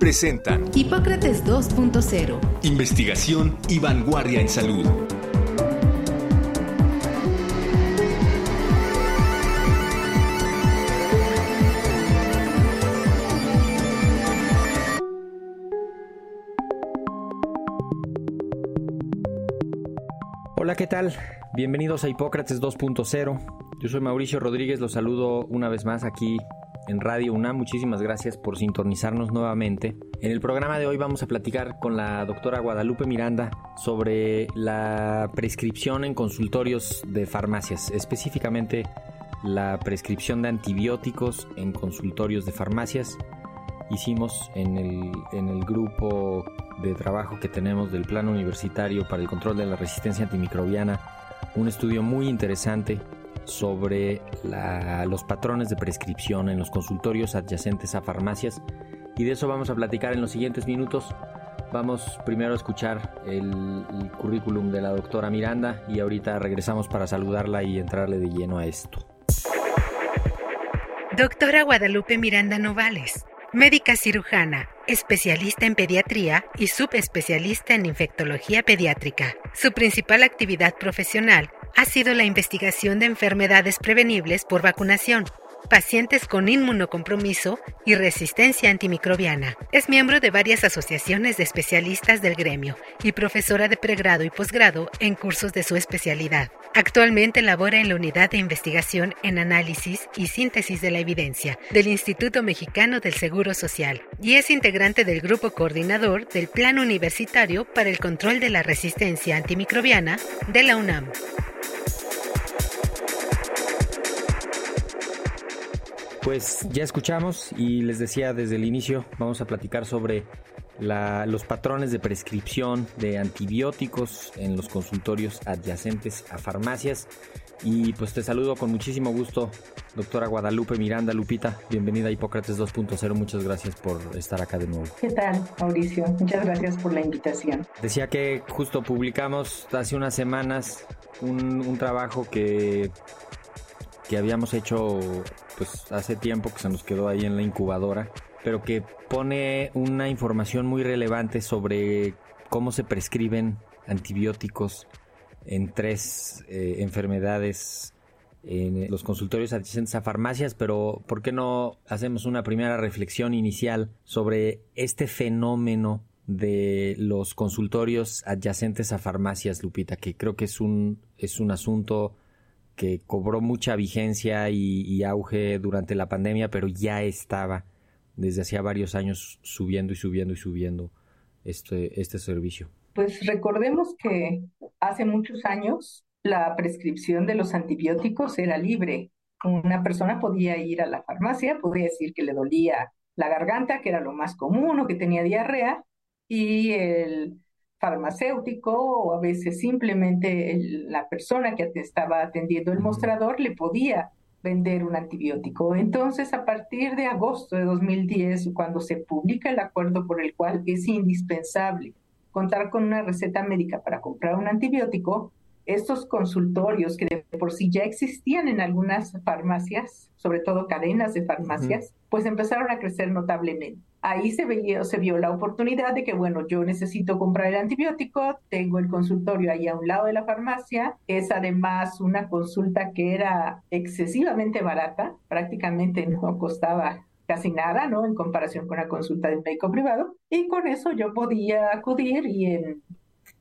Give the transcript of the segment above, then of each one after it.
presentan Hipócrates 2.0 Investigación y vanguardia en salud. Hola, ¿qué tal? Bienvenidos a Hipócrates 2.0. Yo soy Mauricio Rodríguez, los saludo una vez más aquí en Radio UNAM. Muchísimas gracias por sintonizarnos nuevamente. En el programa de hoy vamos a platicar con la doctora Guadalupe Miranda sobre la prescripción en consultorios de farmacias, específicamente la prescripción de antibióticos en consultorios de farmacias. Hicimos en el, en el grupo de trabajo que tenemos del Plan Universitario para el Control de la Resistencia Antimicrobiana un estudio muy interesante sobre los patrones de prescripción en los consultorios adyacentes a farmacias y de eso vamos a platicar en los siguientes minutos. Vamos primero a escuchar el, el currículum de la doctora Miranda y ahorita regresamos para saludarla y entrarle de lleno a esto. Doctora Guadalupe Miranda Novales, médica cirujana, especialista en pediatría y subespecialista en infectología pediátrica. Su principal actividad profesional ha sido la investigación de enfermedades prevenibles por vacunación, pacientes con inmunocompromiso y resistencia antimicrobiana. Es miembro de varias asociaciones de especialistas del gremio y profesora de pregrado y posgrado en cursos de su especialidad. Actualmente labora en la Unidad de Investigación en Análisis y Síntesis de la Evidencia del Instituto Mexicano del Seguro Social y es integrante del Grupo Coordinador del Plan Universitario para el Control de la Resistencia Antimicrobiana de la UNAM. Pues ya escuchamos y les decía desde el inicio, vamos a platicar sobre los patrones de prescripción de antibióticos en los consultorios adyacentes a farmacias. Y pues te saludo con muchísimo gusto, doctora Guadalupe Miranda Lupita. Bienvenida a Hipócrates 2.0. Muchas gracias por estar acá de nuevo. ¿Qué tal, Mauricio? Muchas gracias por la invitación. Decía que justo publicamos hace unas semanas un, un trabajo que, que habíamos hecho pues hace tiempo que se nos quedó ahí en la incubadora, pero que pone una información muy relevante sobre cómo se prescriben antibióticos en tres eh, enfermedades en los consultorios adyacentes a farmacias, pero ¿por qué no hacemos una primera reflexión inicial sobre este fenómeno de los consultorios adyacentes a farmacias, Lupita, que creo que es un, es un asunto que cobró mucha vigencia y, auge durante la pandemia, pero ya estaba desde hacía varios años subiendo y subiendo y subiendo este, este servicio. Pues recordemos que hace muchos años la prescripción de los antibióticos era libre. Una persona podía ir a la farmacia, podía decir que le dolía la garganta, que era lo más común, o que tenía diarrea, y el farmacéutico o a veces simplemente la persona que estaba atendiendo el mostrador le podía vender un antibiótico. Entonces, a partir de agosto de 2010, cuando se publica el acuerdo por el cual es indispensable contar con una receta médica para comprar un antibiótico, estos consultorios que de por sí ya existían en algunas farmacias, sobre todo cadenas de farmacias, pues empezaron a crecer notablemente. Ahí se, veía, se vio la oportunidad de que, bueno, yo necesito comprar el antibiótico, tengo el consultorio ahí a un lado de la farmacia, es además una consulta que era excesivamente barata, prácticamente no costaba casi nada, ¿no? En comparación con la consulta del médico privado, y con eso yo podía acudir y en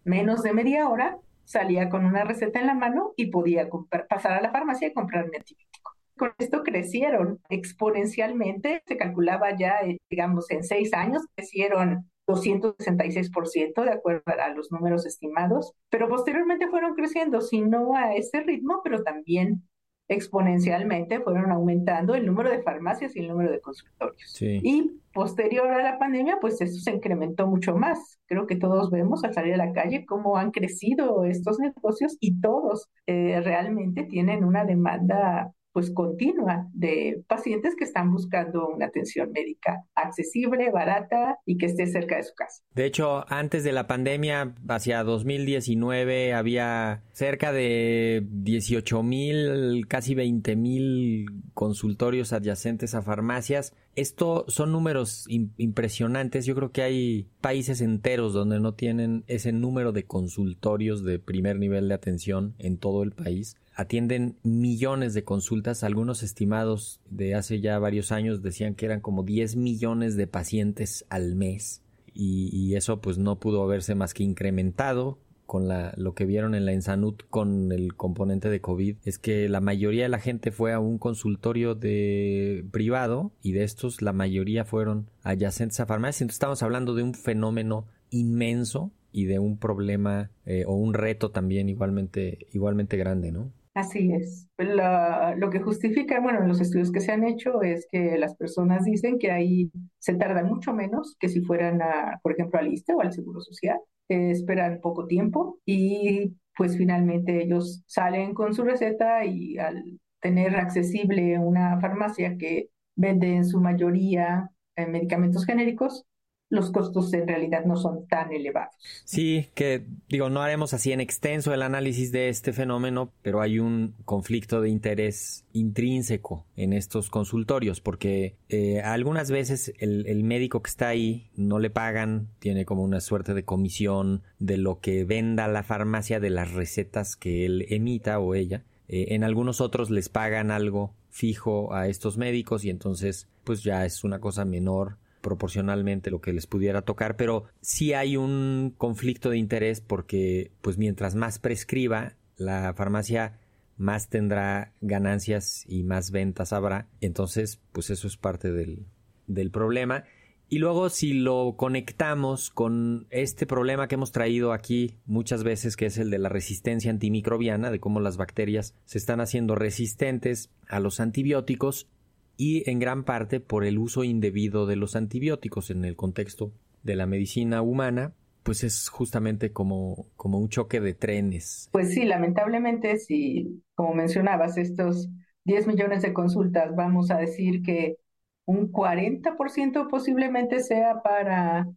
menos de media hora salía con una receta en la mano y podía pasar a la farmacia y comprar mi antibiótico. Con esto crecieron exponencialmente, se calculaba ya, eh, digamos, en seis años, crecieron 266% de acuerdo a los números estimados, pero posteriormente fueron creciendo, si no a ese ritmo, pero también exponencialmente fueron aumentando el número de farmacias y el número de consultorios. Y posterior a la pandemia, pues eso se incrementó mucho más. Creo que todos vemos al salir a la calle cómo han crecido estos negocios y todos eh, realmente tienen una demanda pues continua de pacientes que están buscando una atención médica accesible, barata y que esté cerca de su casa. De hecho, antes de la pandemia, hacia 2019, había cerca de 18 mil, casi 20 mil consultorios adyacentes a farmacias. Esto son números impresionantes. Yo creo que hay países enteros donde no tienen ese número de consultorios de primer nivel de atención en todo el país atienden millones de consultas. Algunos estimados de hace ya varios años decían que eran como 10 millones de pacientes al mes. Y, eso pues no pudo haberse más que incrementado con la, lo que vieron en la Ensanut con el componente de COVID es que la mayoría de la gente fue a un consultorio de privado y de estos la mayoría fueron adyacentes a farmacias. Entonces estamos hablando de un fenómeno inmenso y de un problema eh, o un reto también igualmente, igualmente grande, ¿no? Así es. lo que justifica, bueno, los estudios que se han hecho es que las personas dicen que ahí se tarda mucho menos que si fueran, a, por ejemplo, al ISTE o al Seguro Social. esperan poco tiempo y pues finalmente ellos salen con su receta y al tener accesible una farmacia que vende en su mayoría eh, medicamentos genéricos, los costos en realidad no son tan elevados. Sí, que digo, no haremos así en extenso el análisis de este fenómeno, pero hay un conflicto de interés intrínseco en estos consultorios, porque eh, algunas veces el, médico que está ahí no le pagan, tiene como una suerte de comisión de lo que venda la farmacia de las recetas que él emita o ella. Eh, en algunos otros les pagan algo fijo a estos médicos y entonces pues ya es una cosa menor proporcionalmente lo que les pudiera tocar, pero sí hay un conflicto de interés porque pues mientras más prescriba la farmacia más tendrá ganancias y más ventas habrá. Entonces, pues eso es parte del, del problema. Y luego si lo conectamos con este problema que hemos traído aquí muchas veces, que es el de la resistencia antimicrobiana, de cómo las bacterias se están haciendo resistentes a los antibióticos, y en gran parte por el uso indebido de los antibióticos en el contexto de la medicina humana, pues es justamente como, como un choque de trenes. Pues sí, lamentablemente, si, como mencionabas, estos 10 millones de consultas, vamos a decir que un 40% posiblemente sea para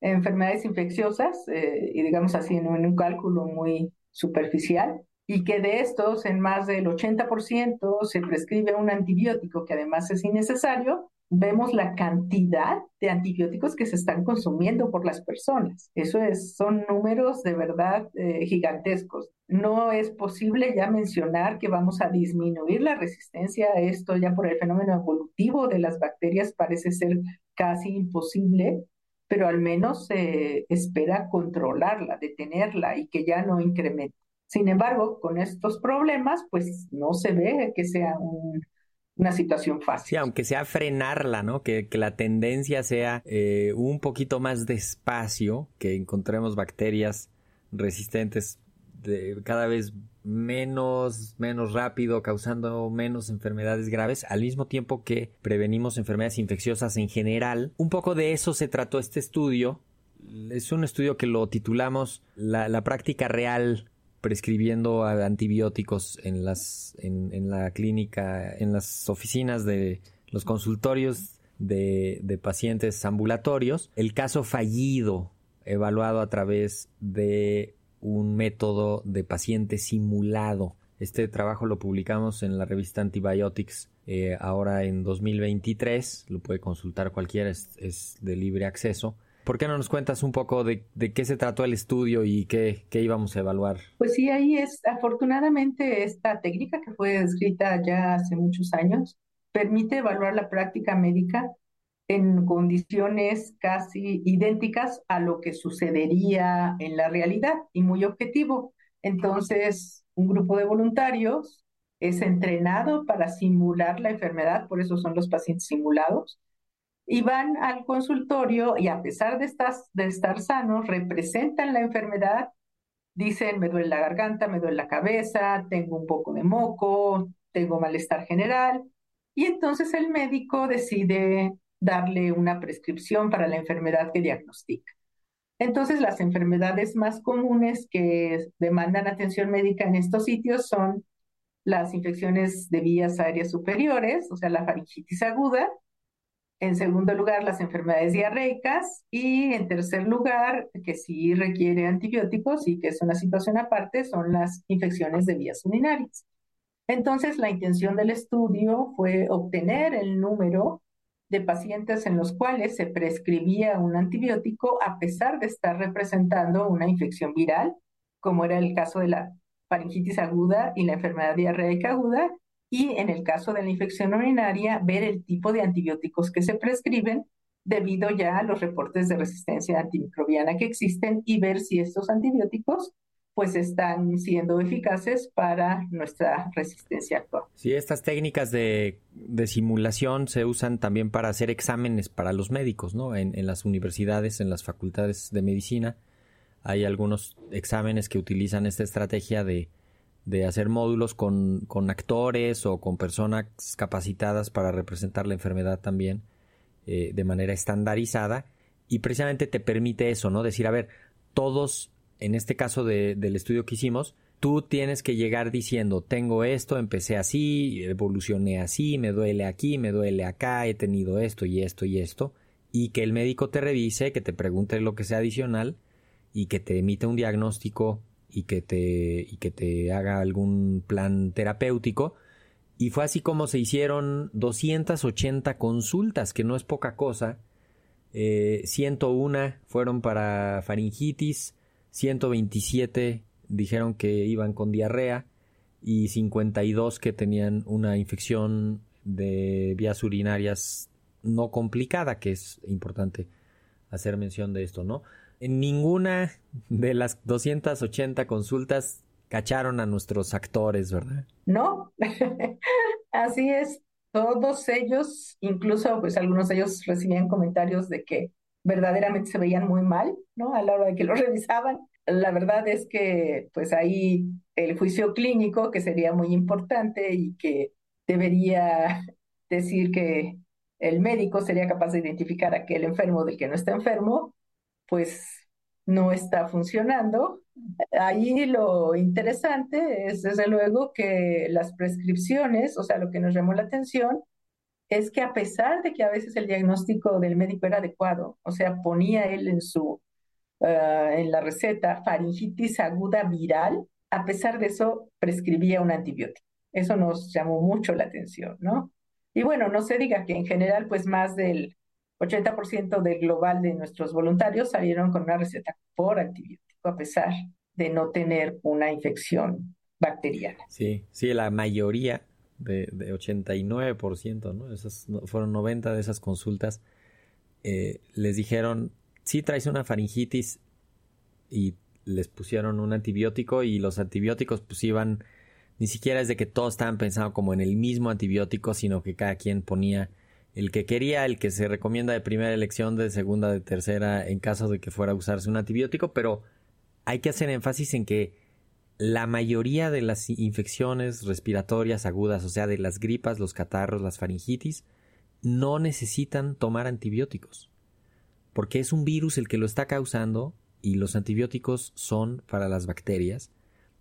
enfermedades infecciosas, eh, y digamos así en un cálculo muy superficial, y que de estos en más del 80% se prescribe un antibiótico que además es innecesario, vemos la cantidad de antibióticos que se están consumiendo por las personas. Eso es, son números de verdad eh, gigantescos. No es posible ya mencionar que vamos a disminuir la resistencia a esto ya por el fenómeno evolutivo de las bacterias parece ser casi imposible, pero al menos se espera controlarla, detenerla y que ya no incremente. Sin embargo, con estos problemas, pues no se ve que sea una situación fácil. Sí, aunque sea frenarla, ¿no? Que, la tendencia sea eh, un poquito más despacio, que encontremos bacterias resistentes de cada vez menos, menos rápido, causando menos enfermedades graves, al mismo tiempo que prevenimos enfermedades infecciosas en general. Un poco de eso se trató este estudio. Es un estudio que lo titulamos La, la práctica real prescribiendo antibióticos en las en, la clínica, en las oficinas de los consultorios de, de pacientes ambulatorios. El caso fallido evaluado a través de un método de paciente simulado. Este trabajo lo publicamos en la revista Antibiotics eh, ahora en 2023. Lo puede consultar cualquiera, es de libre acceso. ¿Por qué no nos cuentas un poco de, qué se trató el estudio y qué, íbamos a evaluar? Pues sí, ahí es, afortunadamente, esta técnica que fue descrita ya hace muchos años permite evaluar la práctica médica en condiciones casi idénticas a lo que sucedería en la realidad y muy objetivo. Entonces, un grupo de voluntarios es entrenado para simular la enfermedad, por eso son los pacientes simulados, y van al consultorio y a pesar de, estar sanos, representan la enfermedad, dicen, me duele la garganta, me duele la cabeza, tengo un poco de moco, tengo malestar general, y entonces el médico decide darle una prescripción para la enfermedad que diagnostica. Entonces, las enfermedades más comunes que demandan atención médica en estos sitios son las infecciones de vías aéreas superiores, o sea, la faringitis aguda. En segundo lugar, las enfermedades diarreicas. Y en tercer lugar, que sí requiere antibióticos y que es una situación aparte, son las infecciones de vías urinarias. Entonces, la intención del estudio fue obtener el número de pacientes en los cuales se prescribía un antibiótico a pesar de estar representando una infección viral, como era el caso de la faringitis aguda y la enfermedad diarreica aguda, y en el caso de la infección urinaria, ver el tipo de antibióticos que se prescriben debido ya a los reportes de resistencia antimicrobiana que existen y ver si estos antibióticos pues están siendo eficaces para nuestra resistencia actual. Sí, estas técnicas de, simulación se usan también para hacer exámenes para los médicos, ¿no? En, las universidades, en las facultades de medicina, hay algunos exámenes que utilizan esta estrategia de, hacer módulos con, con, actores o con personas capacitadas para representar la enfermedad también eh, de manera estandarizada y precisamente te permite eso, ¿no? Decir, a ver, todos en este caso del estudio que hicimos, tú tienes que llegar diciendo, tengo esto, empecé así, evolucioné así, me duele aquí, me duele acá, he tenido esto y esto y esto, y que el médico te revise, que te pregunte lo que sea adicional y que te emita un diagnóstico y que te, y que te haga algún plan terapéutico. Y fue así como se hicieron 280 consultas, que no es poca cosa. 101 eh, fueron para faringitis, 127 dijeron que iban con diarrea y 52 que tenían una infección de vías urinarias no complicada, que es importante hacer mención de esto, ¿no? En ninguna de las 280 consultas cacharon a nuestros actores, ¿verdad? No, así es. Todos ellos, incluso pues algunos de ellos recibían comentarios de que verdaderamente se veían muy mal, ¿no? A la hora de que lo revisaban. La verdad es que, pues ahí el juicio clínico, que sería muy importante y que debería decir que el médico sería capaz de identificar a aquel enfermo del que no está enfermo, pues no está funcionando. Ahí lo interesante es, desde luego, que las prescripciones, o sea, lo que nos llamó la atención, es que a pesar de que a veces el diagnóstico del médico era adecuado, o sea, ponía él en su eh, en la receta faringitis aguda viral, a pesar de eso prescribía un antibiótico. Eso nos llamó mucho la atención, ¿no? Y bueno, no se diga que en general, pues más del 80% del global de nuestros voluntarios salieron con una receta por antibiótico, a pesar de no tener una infección bacteriana. Sí, sí, la mayoría de, de 89%, ¿no? Esas fueron 90 de esas consultas. Eh, les dijeron, sí traes una faringitis y les pusieron un antibiótico y los antibióticos pues iban, ni siquiera es de que todos estaban pensando como en el mismo antibiótico, sino que cada quien ponía el que quería, el que se recomienda de primera elección, de segunda, de tercera, en caso de que fuera a usarse un antibiótico, pero hay que hacer énfasis en que la mayoría de las infecciones respiratorias agudas, o sea, de las gripas, los catarros, las faringitis, no necesitan tomar antibióticos, porque es un virus el que lo está causando y los antibióticos son para las bacterias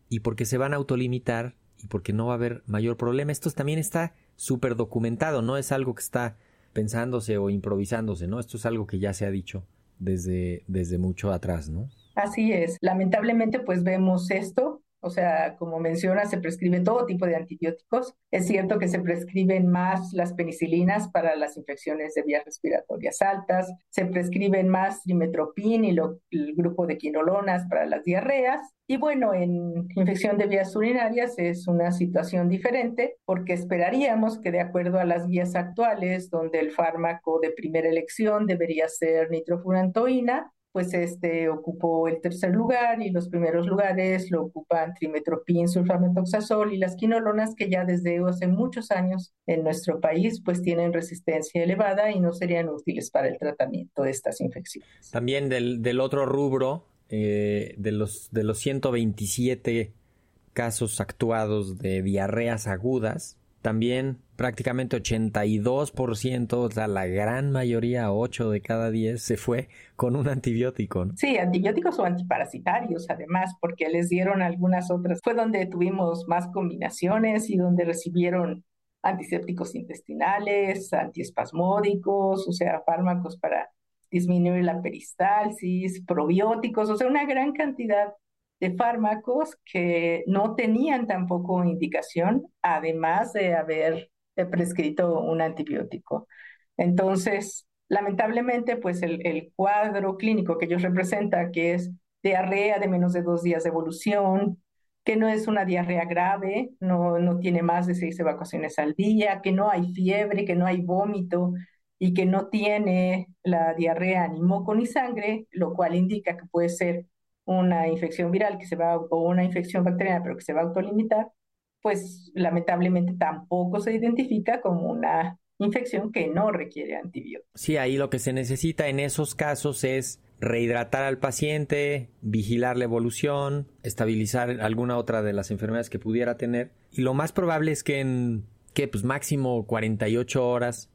y porque se van a autolimitar y porque no va a haber mayor problema. Esto también está súper documentado, no es algo que está pensándose o improvisándose, ¿no? Esto es algo que ya se ha dicho desde, desde mucho atrás, ¿no? Así es. Lamentablemente, pues vemos esto o sea, como menciona, se prescribe todo tipo de antibióticos. Es cierto que se prescriben más las penicilinas para las infecciones de vías respiratorias altas, se prescriben más trimetropin y el grupo de quinolonas para las diarreas. Y bueno, en infección de vías urinarias es una situación diferente porque esperaríamos que de acuerdo a las guías actuales, donde el fármaco de primera elección debería ser nitrofurantoína, pues este ocupó el tercer lugar y los primeros lugares lo ocupan trimetropin, sulfamethoxazol y las quinolonas que ya desde hace muchos años en nuestro país pues tienen resistencia elevada y no serían útiles para el tratamiento de estas infecciones. También del, del otro rubro, eh, de, los, de los 127 casos actuados de diarreas agudas, también prácticamente 82%, o sea, la gran mayoría, 8 de cada 10, se fue con un antibiótico. Sí, antibióticos o antiparasitarios, además, porque les dieron algunas otras. Fue donde tuvimos más combinaciones y donde recibieron antisépticos intestinales, antiespasmódicos, o sea, fármacos para disminuir la peristalsis, probióticos, o sea, una gran cantidad de fármacos que no tenían tampoco indicación, además de haber prescrito un antibiótico. Entonces, lamentablemente, pues el, el, cuadro clínico que ellos representan, que es diarrea de menos de dos días de evolución, que no es una diarrea grave, no, no tiene más de seis evacuaciones al día, que no hay fiebre, que no hay vómito y que no tiene la diarrea ni moco ni sangre, lo cual indica que puede ser una infección viral que se va, o una infección bacteriana, pero que se va a autolimitar, pues lamentablemente tampoco se identifica como una infección que no requiere antibióticos. Sí, ahí lo que se necesita en esos casos es rehidratar al paciente, vigilar la evolución, estabilizar alguna otra de las enfermedades que pudiera tener. Y lo más probable es que en, que pues máximo 48 horas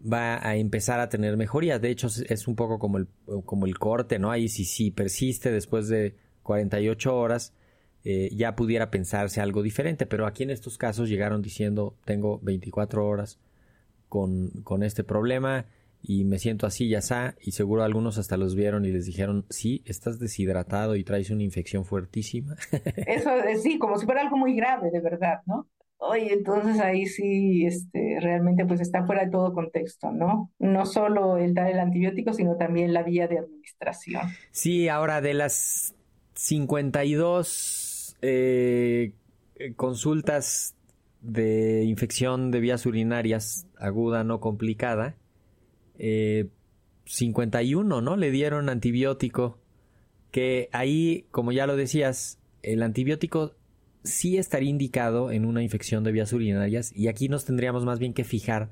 va a empezar a tener mejorías. De hecho, es un poco como el, como el corte, ¿no? Ahí si, si persiste después de 48 horas, eh, ya pudiera pensarse algo diferente. Pero aquí en estos casos llegaron diciendo, tengo 24 horas con, con este problema y me siento así, ya está. Y seguro algunos hasta los vieron y les dijeron, sí, estás deshidratado y traes una infección fuertísima. Eso, sí, como si fuera algo muy grave, de verdad, ¿no? Oye, entonces ahí sí, este, realmente pues está fuera de todo contexto, ¿no? No solo el dar el antibiótico, sino también la vía de administración. Sí, ahora de las 52 eh, consultas de infección de vías urinarias aguda no complicada, eh, 51, ¿no? Le dieron antibiótico, que ahí, como ya lo decías, el antibiótico sí estaría indicado en una infección de vías urinarias y aquí nos tendríamos más bien que fijar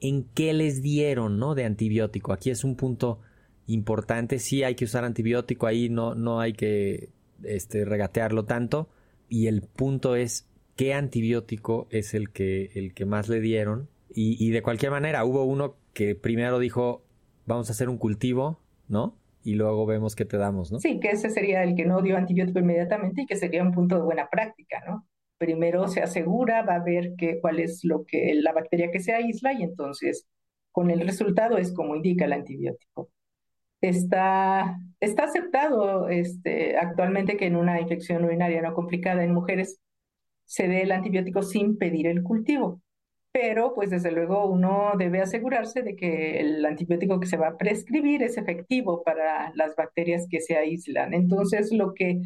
en qué les dieron, ¿no? De antibiótico. Aquí es un punto importante, sí hay que usar antibiótico, ahí no, no hay que este, regatearlo tanto y el punto es qué antibiótico es el que, el que más le dieron y, y de cualquier manera hubo uno que primero dijo vamos a hacer un cultivo, ¿no? Y luego vemos qué te damos, ¿no? Sí, que ese sería el que no dio antibiótico inmediatamente y que sería un punto de buena práctica, ¿no? Primero se asegura, va a ver qué, cuál es lo que la bacteria que se aísla y entonces con el resultado es como indica el antibiótico. Está, está aceptado este, actualmente que en una infección urinaria no complicada en mujeres se dé el antibiótico sin pedir el cultivo pero pues desde luego uno debe asegurarse de que el antibiótico que se va a prescribir es efectivo para las bacterias que se aíslan. Entonces, lo que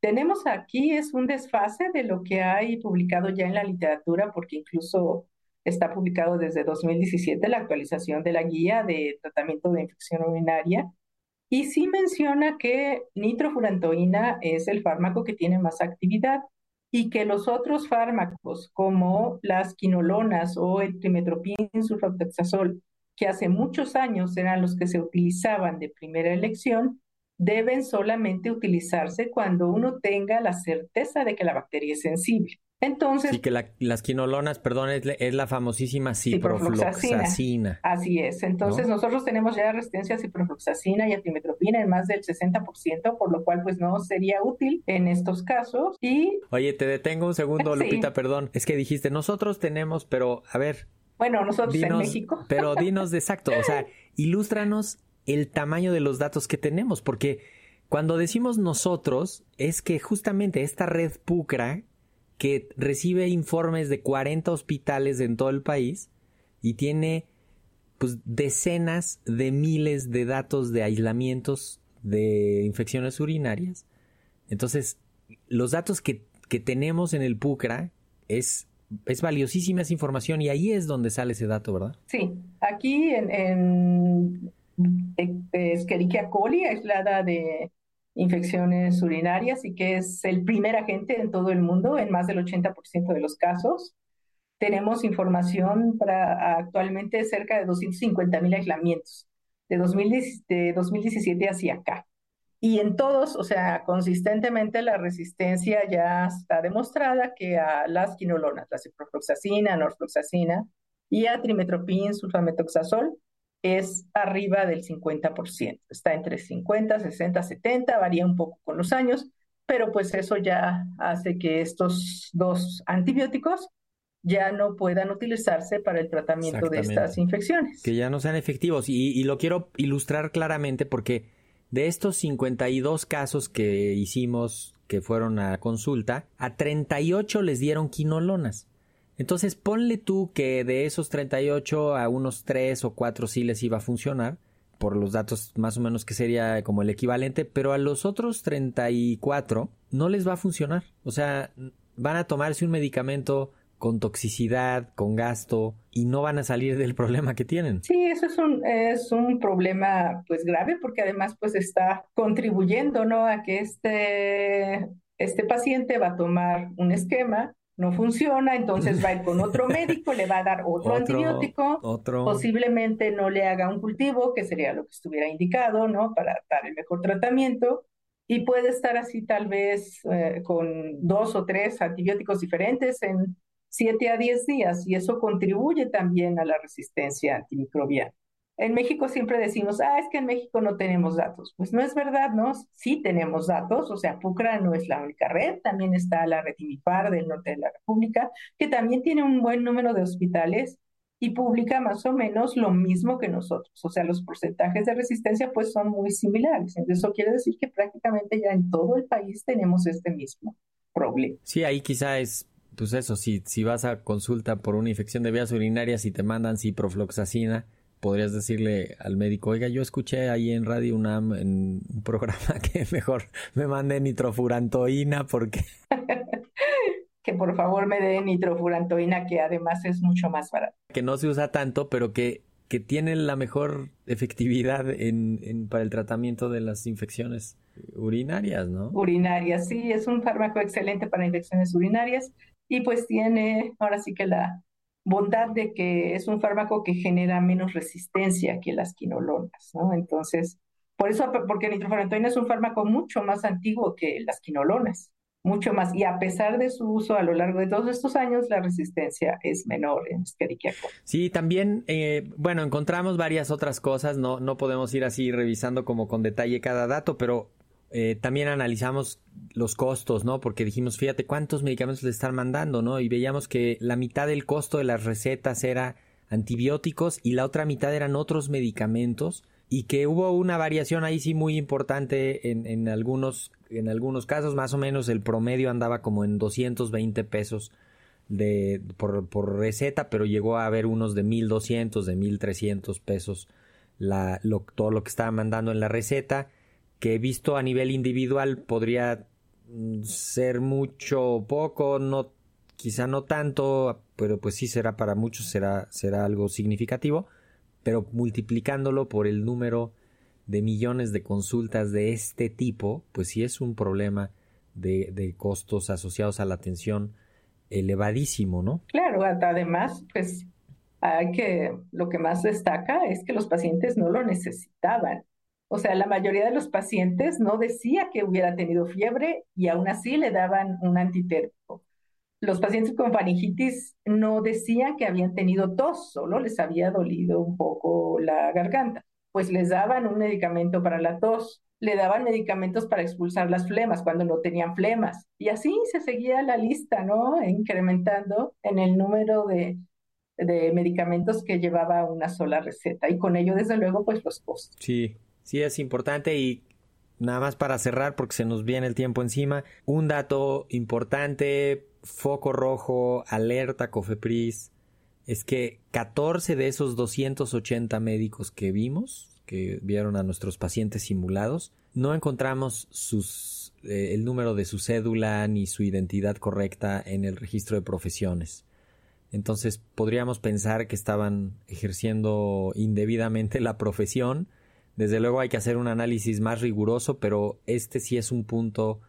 tenemos aquí es un desfase de lo que hay publicado ya en la literatura, porque incluso está publicado desde 2017 la actualización de la guía de tratamiento de infección urinaria. Y sí menciona que nitrofurantoína es el fármaco que tiene más actividad y que los otros fármacos como las quinolonas o el trimetropin sulfadoxazol, que hace muchos años eran los que se utilizaban de primera elección, deben solamente utilizarse cuando uno tenga la certeza de que la bacteria es sensible. Entonces. Sí, que las quinolonas, perdón, es, la famosísima ciprofloxacina. Así es. Entonces, nosotros tenemos ya resistencia a ciprofloxacina y a timetropina en más del 60%, por lo cual, pues no sería útil en estos casos. Y. Oye, te detengo un segundo, Lupita, perdón. Es que dijiste, nosotros tenemos, pero a ver. Bueno, nosotros en México. Pero dinos de exacto, o sea, ilústranos el tamaño de los datos que tenemos, porque cuando decimos nosotros, es que justamente esta red PUCRA que recibe informes de 40 hospitales en todo el país y tiene pues decenas de miles de datos de aislamientos de infecciones urinarias. Entonces, los datos que, que tenemos en el PUCRA es, es valiosísima esa información y ahí es donde sale ese dato, ¿verdad? Sí, aquí en, en Escherichia coli, aislada de infecciones urinarias y que es el primer agente en todo el mundo en más del 80% de los casos. Tenemos información para actualmente cerca de 250 mil aislamientos de, 2017 hacia acá. Y en todos, o sea, consistentemente la resistencia ya está demostrada que a las quinolonas, la ciprofloxacina, norfloxacina y a trimetoprim, sulfametoxazol, es arriba del 50%. Está entre 50, 60, 70, varía un poco con los años, pero pues eso ya hace que estos dos antibióticos ya no puedan utilizarse para el tratamiento de estas infecciones. Que ya no sean efectivos. Y, y, lo quiero ilustrar claramente porque de estos 52 casos que hicimos que fueron a consulta, a 38 les dieron quinolonas. Entonces ponle tú que de esos 38 a unos 3 o 4 sí les iba a funcionar, por los datos más o menos que sería como el equivalente, pero a los otros 34 no les va a funcionar. O sea, van a tomarse un medicamento con toxicidad, con gasto y no van a salir del problema que tienen. Sí, eso es un, es un problema pues grave porque además pues está contribuyendo ¿no? a que este, este paciente va a tomar un esquema no funciona, entonces va a ir con otro médico, le va a dar otro, antibiótico, posiblemente no le haga un cultivo, que sería lo que estuviera indicado, ¿no? Para dar el mejor tratamiento, y puede estar así tal vez eh, con dos o tres antibióticos diferentes en 7 a 10 días y eso contribuye también a la resistencia antimicrobiana. En México siempre decimos, ah, es que en México no tenemos datos. Pues no es verdad, ¿no? Sí tenemos datos, o sea, PUCRA no es la única red, también está la red IMIPAR del norte de la República, que también tiene un buen número de hospitales y publica más o menos lo mismo que nosotros. O sea, los porcentajes de resistencia pues son muy similares. Entonces, eso quiere decir que prácticamente ya en todo el país tenemos este mismo problema. Sí, ahí quizá es pues eso, si, si vas a consulta por una infección de vías urinarias y te mandan ciprofloxacina, podrías decirle al médico, oiga, yo escuché ahí en Radio UNAM en un programa que mejor me mande nitrofurantoína porque... que por favor me dé nitrofurantoína, que además es mucho más barata. Que no se usa tanto, pero que, que tiene la mejor efectividad en, en, para el tratamiento de las infecciones urinarias, ¿no? Urinarias, sí, es un fármaco excelente para infecciones urinarias y pues tiene ahora sí que la bondad de que es un fármaco que genera menos resistencia que las quinolonas, ¿no? Entonces, por eso, porque el es un fármaco mucho más antiguo que las quinolonas, mucho más, y a pesar de su uso a lo largo de todos estos años, la resistencia es menor en Escherichia. Sí, también, eh, bueno, encontramos varias otras cosas, no, no podemos ir así revisando como con detalle cada dato, pero eh, también analizamos los costos, ¿no? Porque dijimos, fíjate cuántos medicamentos le están mandando, ¿no? Y veíamos que la mitad del costo de las recetas era antibióticos y la otra mitad eran otros medicamentos y que hubo una variación ahí sí muy importante en, en algunos en algunos casos más o menos el promedio andaba como en 220 pesos de por, por receta pero llegó a haber unos de 1200 de 1300 pesos la, lo, todo lo que estaba mandando en la receta que visto a nivel individual podría mm, ser mucho o poco, no, quizá no tanto, pero pues sí será para muchos, será, será algo significativo, pero multiplicándolo por el número de millones de consultas de este tipo, pues sí es un problema de, de costos asociados a la atención elevadísimo, ¿no? Claro, además, pues que, lo que más destaca es que los pacientes no lo necesitaban. O sea, la mayoría de los pacientes no decía que hubiera tenido fiebre y aún así le daban un antitérmico. Los pacientes con faringitis no decían que habían tenido tos, solo les había dolido un poco la garganta. Pues les daban un medicamento para la tos, le daban medicamentos para expulsar las flemas cuando no tenían flemas. Y así se seguía la lista, ¿no? Incrementando en el número de, de medicamentos que llevaba una sola receta. Y con ello, desde luego, pues los costos. Sí, Sí, es importante y nada más para cerrar porque se nos viene el tiempo encima. Un dato importante, foco rojo, alerta COFEPRIS, es que 14 de esos 280 médicos que vimos, que vieron a nuestros pacientes simulados, no encontramos sus, eh, el número de su cédula ni su identidad correcta en el registro de profesiones. Entonces podríamos pensar que estaban ejerciendo indebidamente la profesión, desde luego hay que hacer un análisis más riguroso, pero este sí es un punto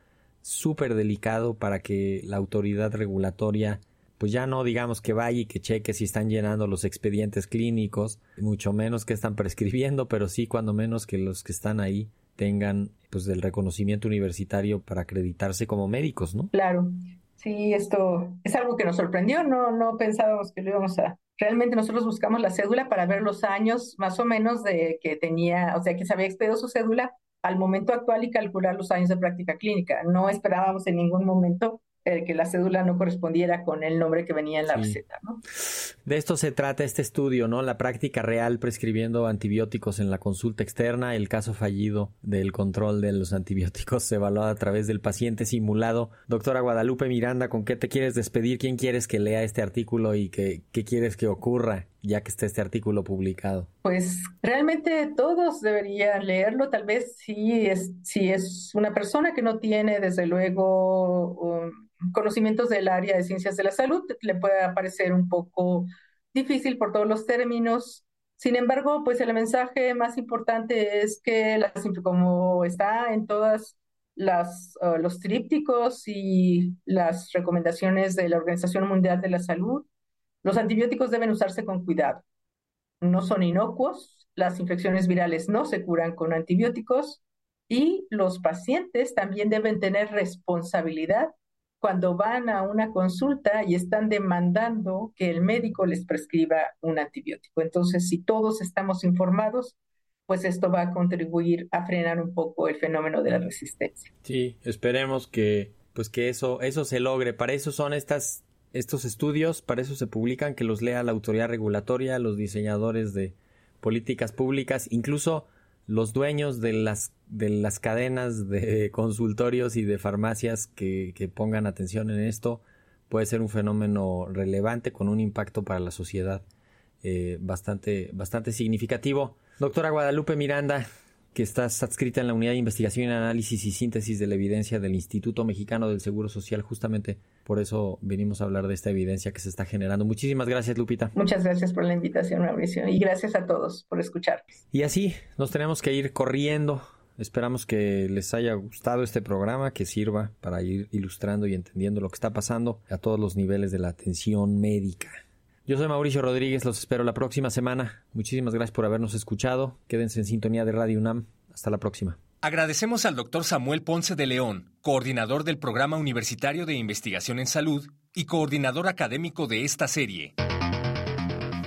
súper delicado para que la autoridad regulatoria pues ya no digamos que vaya y que cheque si están llenando los expedientes clínicos, mucho menos que están prescribiendo, pero sí cuando menos que los que están ahí tengan pues del reconocimiento universitario para acreditarse como médicos, ¿no? Claro. Sí, esto es algo que nos sorprendió, no, no pensábamos que lo íbamos a... Realmente nosotros buscamos la cédula para ver los años más o menos de que tenía, o sea, que se había expedido su cédula al momento actual y calcular los años de práctica clínica. No esperábamos en ningún momento eh, que la cédula no correspondiera con el nombre que venía en la receta. ¿no? De esto se trata este estudio, ¿no? La práctica real prescribiendo antibióticos en la consulta externa, el caso fallido del control de los antibióticos evaluado a través del paciente simulado. Doctora Guadalupe Miranda, ¿con qué te quieres despedir? ¿Quién quieres que lea este artículo y qué, qué quieres que ocurra ya que está este artículo publicado? Pues realmente todos deberían leerlo, tal vez si es, si es una persona que no tiene desde luego um, conocimientos del área de ciencias de la salud, le puede parecer un poco difícil por todos los términos. Sin embargo, pues el mensaje más importante es que como está en todas las, uh, los trípticos y las recomendaciones de la Organización Mundial de la Salud, los antibióticos deben usarse con cuidado. No son inocuos, las infecciones virales no se curan con antibióticos y los pacientes también deben tener responsabilidad cuando van a una consulta y están demandando que el médico les prescriba un antibiótico. Entonces, si todos estamos informados, pues esto va a contribuir a frenar un poco el fenómeno de la resistencia. Sí, esperemos que pues que eso eso se logre. Para eso son estas estos estudios, para eso se publican, que los lea la autoridad regulatoria, los diseñadores de políticas públicas, incluso los dueños de las, de las cadenas de consultorios y de farmacias que, pongan atención en esto puede ser un fenómeno relevante con un impacto para la sociedad eh, bastante, bastante significativo. Doctora Guadalupe Miranda, que estás adscrita en la Unidad de Investigación, Análisis y Síntesis de la Evidencia del Instituto Mexicano del Seguro Social. Justamente por eso venimos a hablar de esta evidencia que se está generando. Muchísimas gracias, Lupita. Muchas gracias por la invitación, Mauricio, y gracias a todos por escuchar. Y así nos tenemos que ir corriendo. Esperamos que les haya gustado este programa, que sirva para ir ilustrando y entendiendo lo que está pasando a todos los niveles de la atención médica. Yo soy Mauricio Rodríguez, los espero la próxima semana. Muchísimas gracias por habernos escuchado. Quédense en sintonía de Radio UNAM. Hasta la próxima. Agradecemos al doctor Samuel Ponce de León, coordinador del Programa Universitario de Investigación en Salud y coordinador académico de esta serie.